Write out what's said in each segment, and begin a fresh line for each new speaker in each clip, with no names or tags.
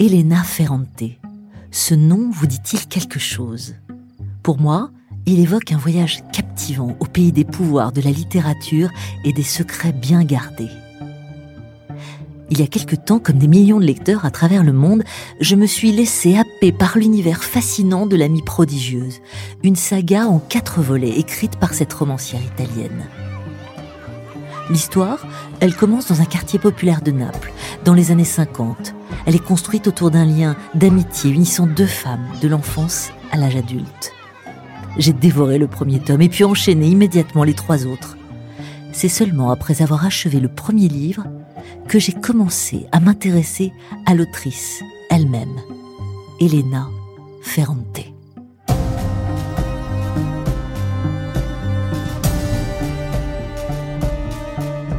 Elena Ferrante. Ce nom vous dit-il quelque chose? Pour moi, il évoque un voyage captivant au pays des pouvoirs de la littérature et des secrets bien gardés. Il y a quelque temps, comme des millions de lecteurs à travers le monde, je me suis laissé happer par l'univers fascinant de l'amie prodigieuse, une saga en quatre volets écrite par cette romancière italienne. L'histoire, elle commence dans un quartier populaire de Naples, dans les années 50. Elle est construite autour d'un lien d'amitié unissant deux femmes, de l'enfance à l'âge adulte. J'ai dévoré le premier tome et puis enchaîné immédiatement les trois autres. C'est seulement après avoir achevé le premier livre que j'ai commencé à m'intéresser à l'autrice elle-même, Elena Ferrante.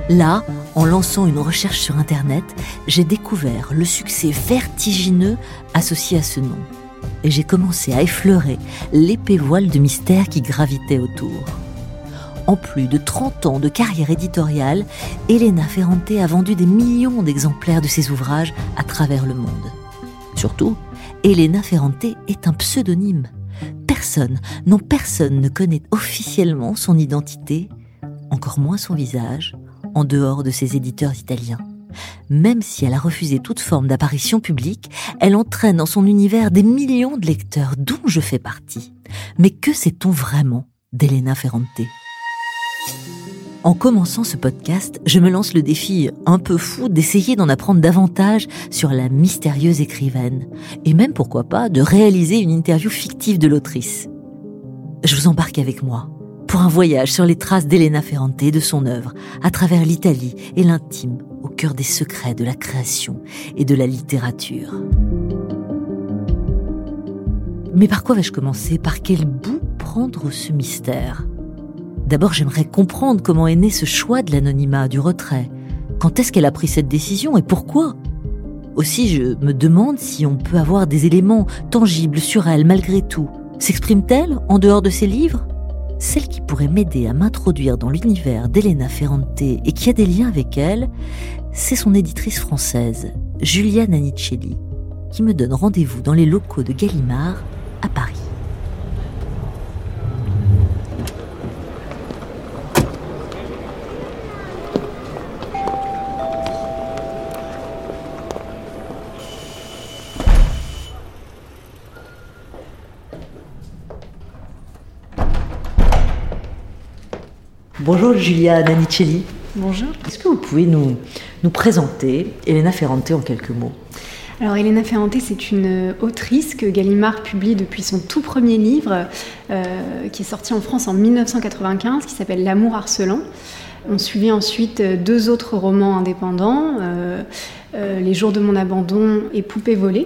Là, en lançant une recherche sur Internet, j'ai découvert le succès vertigineux associé à ce nom. Et j'ai commencé à effleurer l'épais voile de mystère qui gravitait autour. En plus de 30 ans de carrière éditoriale, Elena Ferrante a vendu des millions d'exemplaires de ses ouvrages à travers le monde. Surtout, Elena Ferrante est un pseudonyme. Personne, non personne ne connaît officiellement son identité, encore moins son visage, en dehors de ses éditeurs italiens. Même si elle a refusé toute forme d'apparition publique, elle entraîne dans son univers des millions de lecteurs dont je fais partie. Mais que sait-on vraiment d'Elena Ferrante? En commençant ce podcast, je me lance le défi un peu fou d'essayer d'en apprendre davantage sur la mystérieuse écrivaine, et même pourquoi pas de réaliser une interview fictive de l'autrice. Je vous embarque avec moi pour un voyage sur les traces d'Elena Ferrante et de son œuvre, à travers l'Italie et l'intime, au cœur des secrets de la création et de la littérature. Mais par quoi vais-je commencer? Par quel bout prendre ce mystère? D'abord, j'aimerais comprendre comment est né ce choix de l'anonymat, du retrait. Quand est-ce qu'elle a pris cette décision et pourquoi? Aussi, je me demande si on peut avoir des éléments tangibles sur elle malgré tout. S'exprime-t-elle en dehors de ses livres? Celle qui pourrait m'aider à m'introduire dans l'univers d'Elena Ferrante et qui a des liens avec elle, c'est son éditrice française, Julia Nanicelli, qui me donne rendez-vous dans les locaux de Gallimard à Paris. Bonjour Julia Nanicelli.
Bonjour.
Est-ce que vous pouvez nous, nous présenter Elena Ferrante en quelques mots?
Alors Elena Ferrante, c'est une autrice que Gallimard publie depuis son tout premier livre, euh, qui est sorti en France en 1995, qui s'appelle L'amour harcelant. On suivit ensuite deux autres romans indépendants, euh, euh, Les jours de mon abandon et Poupée volée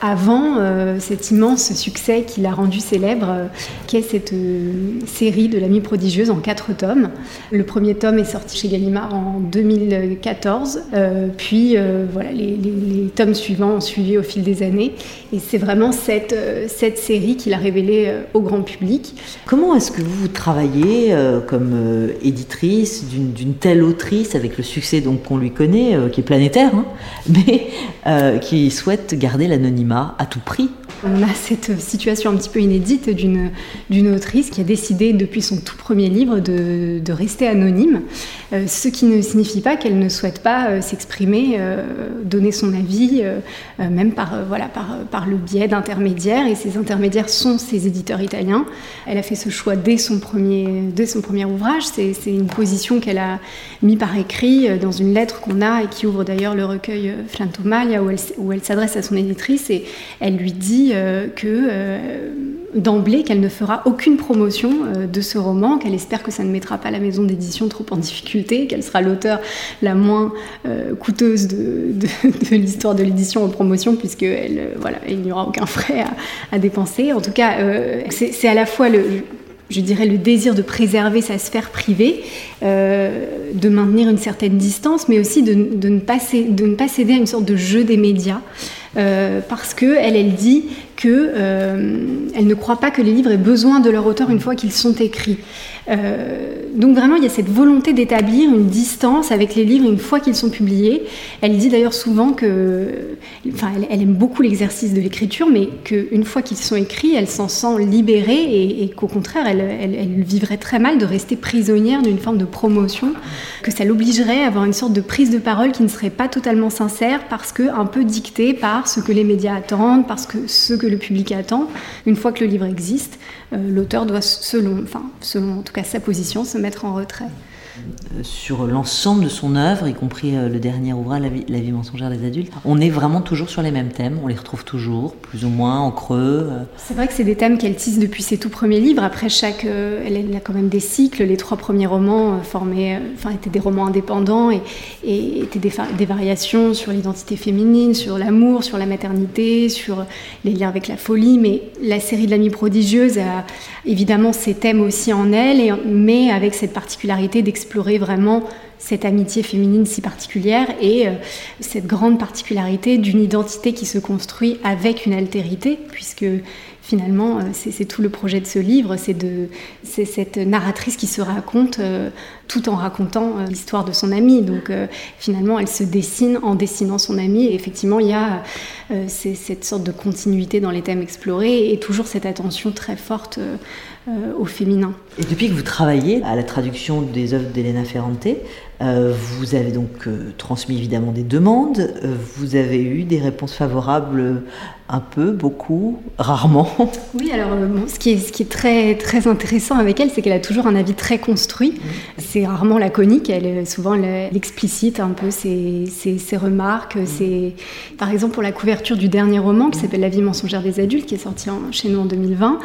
avant euh, cet immense succès qui l'a rendu célèbre, euh, qui est cette euh, série de l'ami prodigieuse en quatre tomes. Le premier tome est sorti chez Gallimard en 2014, puis voilà, les, tomes suivants ont suivi au fil des années, et c'est vraiment cette, cette série qui l'a révélée au grand public.
Comment est-ce que vous travaillez comme éditrice d'une telle autrice avec le succès donc qu'on lui connaît, qui est planétaire, hein, mais qui souhaite garder l'anonymat à tout prix.
On a cette situation un petit peu inédite d'une autrice qui a décidé depuis son tout premier livre de, de rester anonyme, euh, ce qui ne signifie pas qu'elle ne souhaite pas euh, s'exprimer, euh, donner son avis, même par, voilà, par, par le biais d'intermédiaires, et ces intermédiaires sont ses éditeurs italiens. Elle a fait ce choix dès son premier, dès son premier ouvrage, c'est une position qu'elle a mis par écrit dans une lettre qu'on a et qui ouvre d'ailleurs le recueil Flantomalia où elle, s'adresse à son éditrice et elle lui dit euh, que euh, d'emblée qu'elle ne fera aucune promotion euh, de ce roman, qu'elle espère que ça ne mettra pas la maison d'édition trop en difficulté, qu'elle sera l'auteur la moins coûteuse de, l'histoire de l'édition en promotion, puisque il n'y aura aucun frais à, dépenser. En tout cas, c'est à la fois le, je dirais, le désir de préserver sa sphère privée, de maintenir une certaine distance, mais aussi de, ne pas, de, ne pas, céder à une sorte de jeu des médias. Parce que elle, elle dit que elle ne croit pas que les livres aient besoin de leur auteur une fois qu'ils sont écrits. Euh, donc vraiment, il y a cette volonté d'établir une distance avec les livres une fois qu'ils sont publiés. Elle dit d'ailleurs souvent que, enfin, elle, aime beaucoup l'exercice de l'écriture, mais qu'une fois qu'ils sont écrits, elle s'en sent libérée et, qu'au contraire, elle, elle, vivrait très mal de rester prisonnière d'une forme de promotion, que ça l'obligerait à avoir une sorte de prise de parole qui ne serait pas totalement sincère parce que un peu dictée par ce que les médias attendent, parce que ce que le public attend. Une fois que le livre existe, euh, l'auteur doit, selon, enfin, selon en tout cas sa position, se mettre en retrait.
Euh, sur l'ensemble de son œuvre, y compris euh, le dernier ouvrage, La vie, mensongère des adultes, on est vraiment toujours sur les mêmes thèmes, on les retrouve toujours, plus ou moins en creux. Euh.
C'est vrai que c'est des thèmes qu'elle tisse depuis ses tout premiers livres. Après chaque, elle, a quand même des cycles. Les trois premiers romans formaient, enfin, étaient des romans indépendants et, étaient des, variations sur l'identité féminine, sur l'amour, sur la maternité, sur les liens avec la folie. Mais la série de l'amie prodigieuse a évidemment ces thèmes aussi en elle, mais avec cette particularité d'expérience explorer vraiment cette amitié féminine si particulière et euh, cette grande particularité d'une identité qui se construit avec une altérité, puisque finalement, euh, c'est tout le projet de ce livre, c'est cette narratrice qui se raconte euh, tout en racontant l'histoire de son amie. Donc finalement, elle se dessine en dessinant son amie. Et effectivement, il y a cette sorte de continuité dans les thèmes explorés et toujours cette attention très forte euh, au féminin.
Et depuis que vous travaillez à la traduction des œuvres d'Elena Ferrante, vous avez donc euh, transmis évidemment des demandes, vous avez eu des réponses favorables un peu, beaucoup, rarement.
Oui, alors ce, qui est, ce qui est très, très intéressant avec elle, c'est qu'elle a toujours un avis très construit. C'est rarement laconique, elle, souvent elle, explicite un peu ses, ses, remarques. Ses... Par exemple, pour la couverture du dernier roman qui s'appelle La vie mensongère des adultes, qui est sorti chez nous en 2020,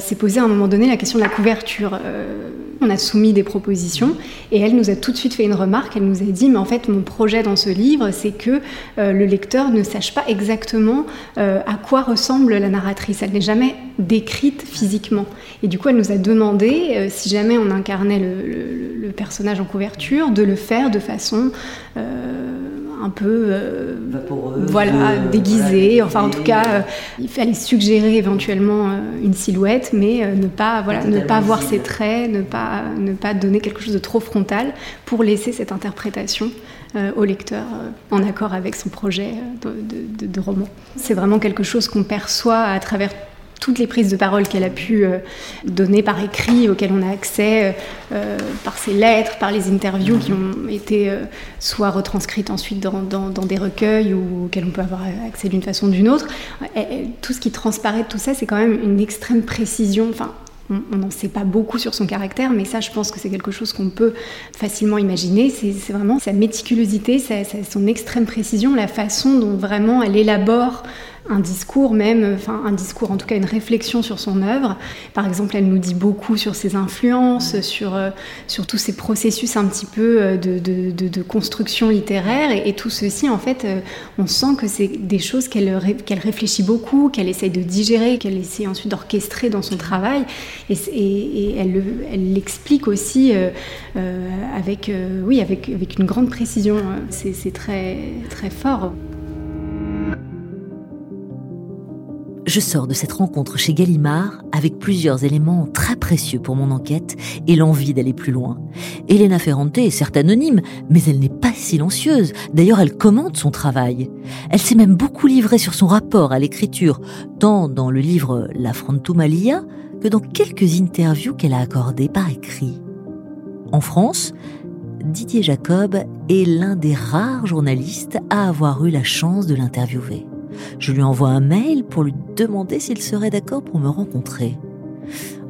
c'est posé un moment donné la question de la couverture. Euh, on a soumis des propositions et elle nous a tout de suite une remarque. Elle nous a dit, mais en fait, mon projet dans ce livre, c'est que euh, le lecteur ne sache pas exactement euh, à quoi ressemble la narratrice. Elle n'est jamais décrite physiquement. Et du coup, elle nous a demandé, si jamais on incarnait le, personnage en couverture, de le faire de façon un peu euh, voilà, déguisé. enfin, en tout cas, euh, il fallait suggérer éventuellement euh, une silhouette, mais ne pas, voilà, ne pas voir ses traits, ne pas, ne pas donner quelque chose de trop frontal pour laisser cette interprétation au lecteur en accord avec son projet de, de roman. C'est vraiment quelque chose qu'on perçoit à travers toutes les prises de parole qu'elle a pu euh, donner par écrit, auxquelles on a accès euh, par ses lettres, par les interviews qui ont été euh, soit retranscrites ensuite dans, des recueils ou auxquelles on peut avoir accès d'une façon ou d'une autre. tout ce qui transparaît de tout ça, c'est quand même une extrême précision. Enfin, on n'en sait pas beaucoup sur son caractère, mais ça, je pense que c'est quelque chose qu'on peut facilement imaginer. C'est vraiment sa méticulosité, son extrême précision, la façon dont vraiment elle élabore un discours même, enfin un discours en tout cas une réflexion sur son œuvre. Par exemple, elle nous dit beaucoup sur ses influences, sur, euh, sur tous ces processus un petit peu euh, de, de, construction littéraire et, tout ceci en fait, euh, on sent que c'est des choses qu'elle qu'elle réfléchit beaucoup, qu'elle essaye de digérer, qu'elle essaie ensuite d'orchestrer dans son travail et, et, elle l'explique aussi avec, oui, avec, avec une grande précision. C'est très, très fort.
Je sors de cette rencontre chez Gallimard avec plusieurs éléments très précieux pour mon enquête et l'envie d'aller plus loin. Elena Ferrante est certes anonyme, mais elle n'est pas silencieuse. D'ailleurs, elle commente son travail. Elle s'est même beaucoup livrée sur son rapport à l'écriture, tant dans le livre La Frontumalia que dans quelques interviews qu'elle a accordées par écrit. En France, Didier Jacob est l'un des rares journalistes à avoir eu la chance de l'interviewer. Je lui envoie un mail pour lui demander s'il serait d'accord pour me rencontrer.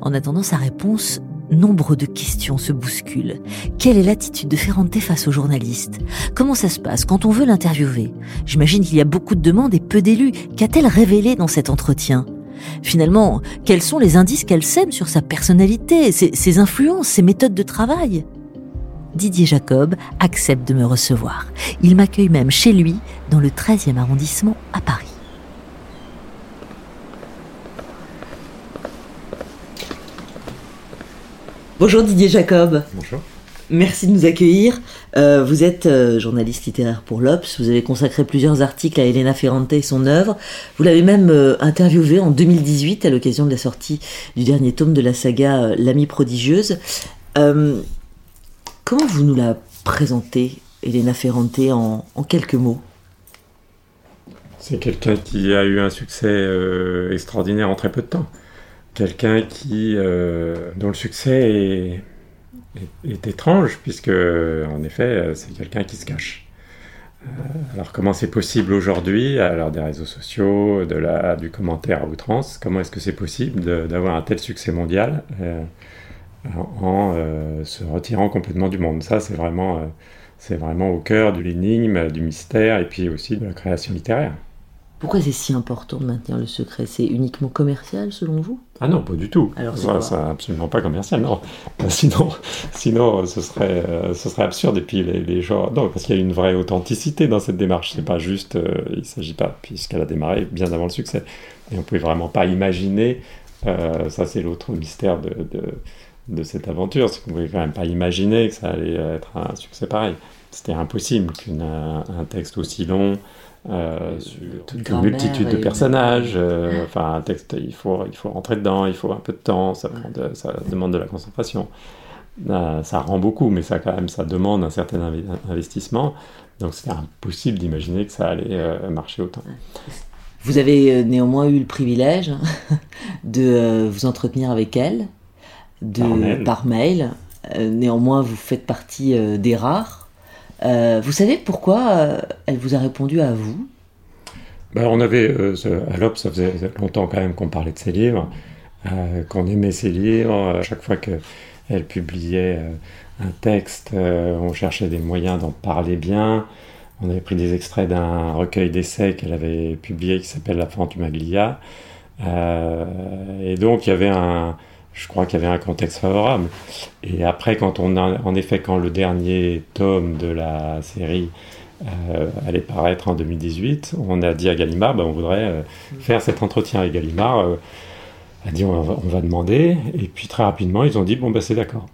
En attendant sa réponse, nombre de questions se bousculent. Quelle est l'attitude de Ferrante face aux journalistes? Comment ça se passe? Quand on veut l'interviewer? J'imagine qu'il y a beaucoup de demandes et peu d'élus. Qu'a-t-elle révélé dans cet entretien? Finalement, quels sont les indices qu'elle sème sur sa personnalité, ses, ses influences, ses méthodes de travail? Didier Jacob accepte de me recevoir. Il m'accueille même chez lui, dans le 13e arrondissement à Paris. Bonjour Didier Jacob.
Bonjour.
Merci de nous accueillir. Euh, vous êtes euh, journaliste littéraire pour l'Obs. Vous avez consacré plusieurs articles à Elena Ferrante et son œuvre. Vous l'avez même euh, interviewée en 2018 à l'occasion de la sortie du dernier tome de la saga L'amie prodigieuse. Comment vous nous la présentez, Elena Ferrante, en, quelques mots?
C'est quelqu'un qui a eu un succès extraordinaire en très peu de temps. Quelqu'un qui, dont le succès est étrange, puisque, en effet, c'est quelqu'un qui se cache. Euh, alors comment c'est possible aujourd'hui, à l'heure des réseaux sociaux, du commentaire à outrance, comment est-ce que c'est possible d'avoir un tel succès mondial? Euh, en, euh, se retirant complètement du monde Ça, c'est vraiment, c'est vraiment au cœur de l'énigme, du mystère et puis aussi de la création littéraire.
Pourquoi c'est si important de maintenir le secret? C'est uniquement commercial selon vous?
Ah non, pas du tout.
Alors
c'est absolument pas commercial, non. Sinon, sinon ce, serait, euh, ce serait absurde. Et puis les, gens... Non, parce qu'il y a une vraie authenticité dans cette démarche. C'est pas juste... Euh, il s'agit pas, puisqu'elle a démarré bien avant le succès. Et on pouvait vraiment pas imaginer... Euh, ça, c'est l'autre mystère de, de, de, cette aventure. C'est qu'on pouvait quand même pas imaginer que ça allait être un succès pareil. C'était impossible qu'un texte aussi long... Euh, sur une multitude de personnages. Euh, enfin, un texte, il faut, il faut rentrer dedans, il faut un peu de temps, ça, ça demande de la concentration. Euh, ça rend beaucoup, mais ça, quand même, ça demande un certain investissement. Donc, c'était impossible d'imaginer que ça allait marcher autant.
Vous avez néanmoins eu le privilège de vous entretenir avec elle de, Par mail. néanmoins, vous faites partie des rares euh, vous savez pourquoi euh, elle vous a répondu à vous?
Ben, On avait, euh, à l'OP, ça faisait longtemps quand même qu'on parlait de ses livres, qu'on aimait ses livres. À chaque fois qu'elle publiait un texte, on cherchait des moyens d'en parler bien. On avait pris des extraits d'un recueil d'essais qu'elle avait publié qui s'appelle La Fantumaglia. et donc il y avait un, je crois qu'il y avait un contexte favorable. Et après, quand on a, en effet, quand le dernier tome de la série euh, allait paraître en 2018, on a dit à Gallimard, ben, on voudrait euh, faire cet entretien avec Gallimard. Euh, a dit, on va, demander. Et puis très rapidement, ils ont dit, bon, ben, c'est d'accord.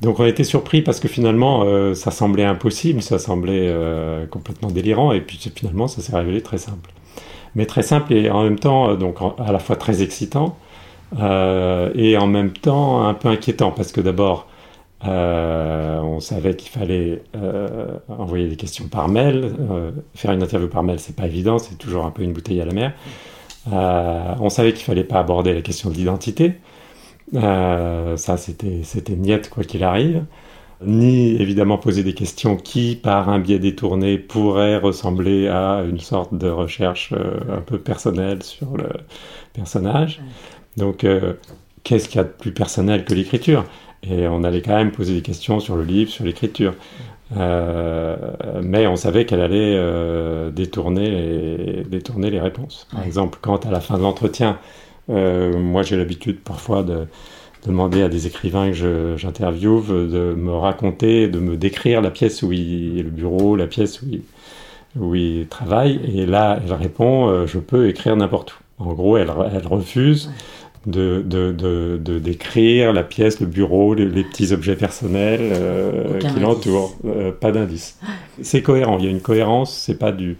Donc on a été surpris parce que finalement, ça semblait impossible, ça semblait complètement délirant. Et puis finalement, ça s'est révélé très simple. Mais très simple et en même temps, donc à la fois très excitant euh, et en même temps un peu inquiétant parce que d'abord euh, on savait qu'il fallait euh, envoyer des questions par mail. faire une interview par mail, c'est pas évident, c'est toujours un peu une bouteille à la mer. on savait qu'il fallait pas aborder la question de l'identité. ça, c'était, c'était niette quoi qu'il arrive. Ni évidemment poser des questions qui, par un biais détourné, pourraient ressembler à une sorte de recherche un peu personnelle sur le personnage. Donc, euh, qu'est-ce qu'il y a de plus personnel que l'écriture? Et on allait quand même poser des questions sur le livre, sur l'écriture. Euh, mais on savait qu'elle allait euh, détourner, les, détourner les réponses. Par exemple, quand à la fin de l'entretien, moi j'ai l'habitude parfois de, demander à des écrivains que j'interviewe de me raconter, de me décrire la pièce où il, le bureau, la pièce où il, où il travaille. Et là, elle répond, je peux écrire n'importe où. En gros, elle, elle refuse de, de, de, décrire la pièce, le bureau, les, petits objets personnels euh, qui l'entourent. Euh, pas d'indice. C'est cohérent, il y a une cohérence, c'est pas du...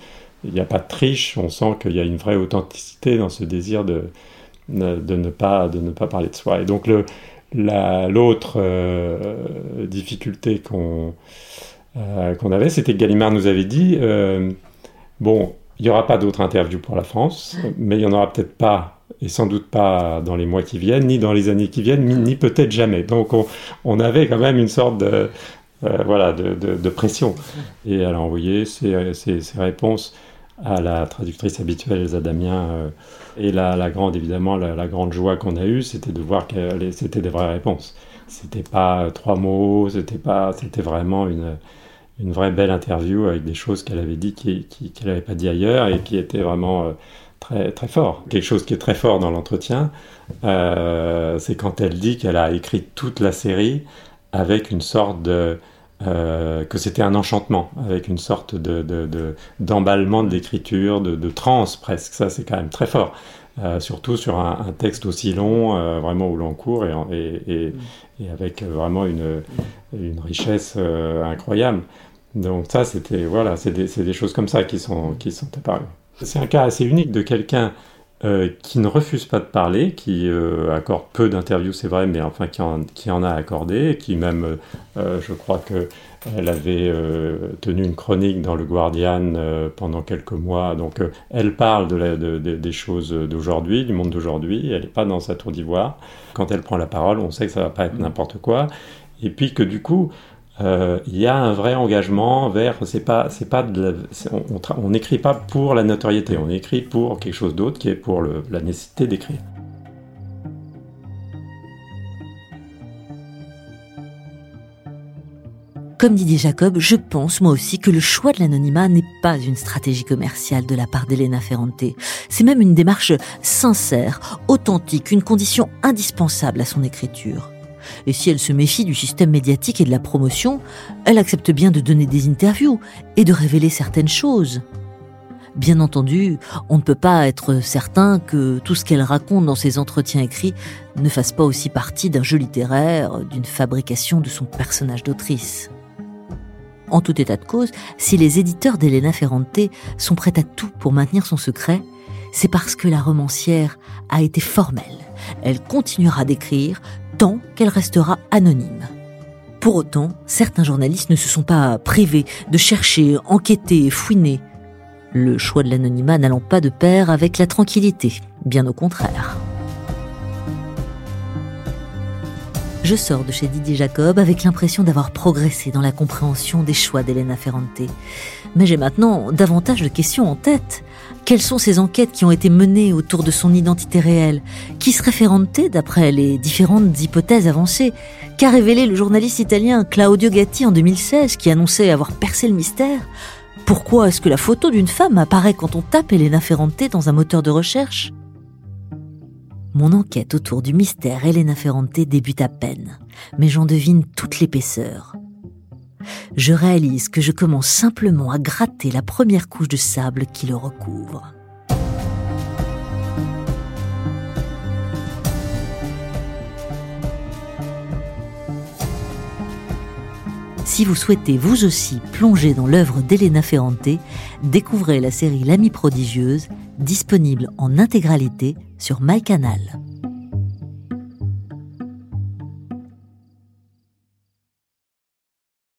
Il n'y a pas de triche, on sent qu'il y a une vraie authenticité dans ce désir de, de, ne, pas, de ne pas parler de soi. Et donc l'autre euh, difficulté qu'on qu'on avait, c'était que Gallimard nous avait dit, bon, il n'y aura pas d'autres interviews pour la France, mais il n'y en aura peut-être pas et sans doute pas dans les mois qui viennent, ni dans les années qui viennent, ni, peut-être jamais. Donc on, avait quand même une sorte de, euh, voilà, de, pression. Et elle a envoyé ses, réponses à la traductrice habituelle, Elsa Damien. Euh, et la, la, grande, évidemment, la, grande joie qu'on a eue, c'était de voir que c'était des vraies réponses. C'était pas trois mots, c'était pas, c'était vraiment une, une vraie belle interview avec des choses qu'elle avait dit qu'elle n'avait pas dit ailleurs et qui étaient vraiment euh, très, très fort. Quelque chose qui est très fort dans l'entretien, euh, c'est quand elle dit qu'elle a écrit toute la série avec une sorte de... Euh, que c'était un enchantement, avec une sorte de, d'emballement de, l'écriture, de, de, transe presque. Ça, c'est quand même très fort. surtout sur un, texte aussi long, vraiment au long cours, et, et, et, avec vraiment une, une richesse incroyable. Donc ça, c'était voilà, c'est des, des, choses comme ça qui sont, qui sont apparues. C'est un cas assez unique de quelqu'un euh, qui ne refuse pas de parler, qui euh, accorde peu d'interviews, c'est vrai, mais enfin qui en, qui en a accordé, qui même, euh, je crois qu'elle avait tenu une chronique dans le Guardian pendant quelques mois, donc elle parle de, des choses d'aujourd'hui, du monde d'aujourd'hui, elle n'est pas dans sa tour d'ivoire. Quand elle prend la parole, on sait que ça va pas être n'importe quoi, et puis que du coup, euh, il y a un vrai engagement vers c'est pas c'est pas on n'écrit pas pour la notoriété on écrit pour quelque chose d'autre qui est pour la nécessité d'écrire
Comme Didier Jacob, je pense moi aussi que le choix de l'anonymat n'est pas une stratégie commerciale de la part d'Elena Ferrante. C'est même une démarche sincère, authentique, une condition indispensable à son écriture. Et si elle se méfie du système médiatique et de la promotion, elle accepte bien de donner des interviews et de révéler certaines choses. Bien entendu, on ne peut pas être certain que tout ce qu'elle raconte dans ses entretiens écrits ne fasse pas aussi partie d'un jeu littéraire, d'une fabrication de son personnage d'autrice. En tout état de cause, si les éditeurs d'Elena Ferrante sont prêts à tout pour maintenir son secret, c'est parce que la romancière a été formelle. Elle continuera d'écrire tant qu'elle restera anonyme. Pour autant, certains journalistes ne se sont pas privés de chercher, enquêter, fouiner. Le choix de l'anonymat n'allant pas de pair avec la tranquillité, bien au contraire. Je sors de chez Didier Jacob avec l'impression d'avoir progressé dans la compréhension des choix d'Elena Ferrante. Mais j'ai maintenant davantage de questions en tête. Quelles sont ces enquêtes qui ont été menées autour de son identité réelle? Qui serait Ferrante d'après les différentes hypothèses avancées? Qu'a révélé le journaliste italien Claudio Gatti en 2016 qui annonçait avoir percé le mystère? Pourquoi est-ce que la photo d'une femme apparaît quand on tape Elena Ferrante dans un moteur de recherche? Mon enquête autour du mystère Elena Ferrante débute à peine, mais j'en devine toute l'épaisseur. Je réalise que je commence simplement à gratter la première couche de sable qui le recouvre. Si vous souhaitez vous aussi plonger dans l'œuvre d'Elena Ferrante, découvrez la série L'Amie prodigieuse, disponible en intégralité sur MyCanal.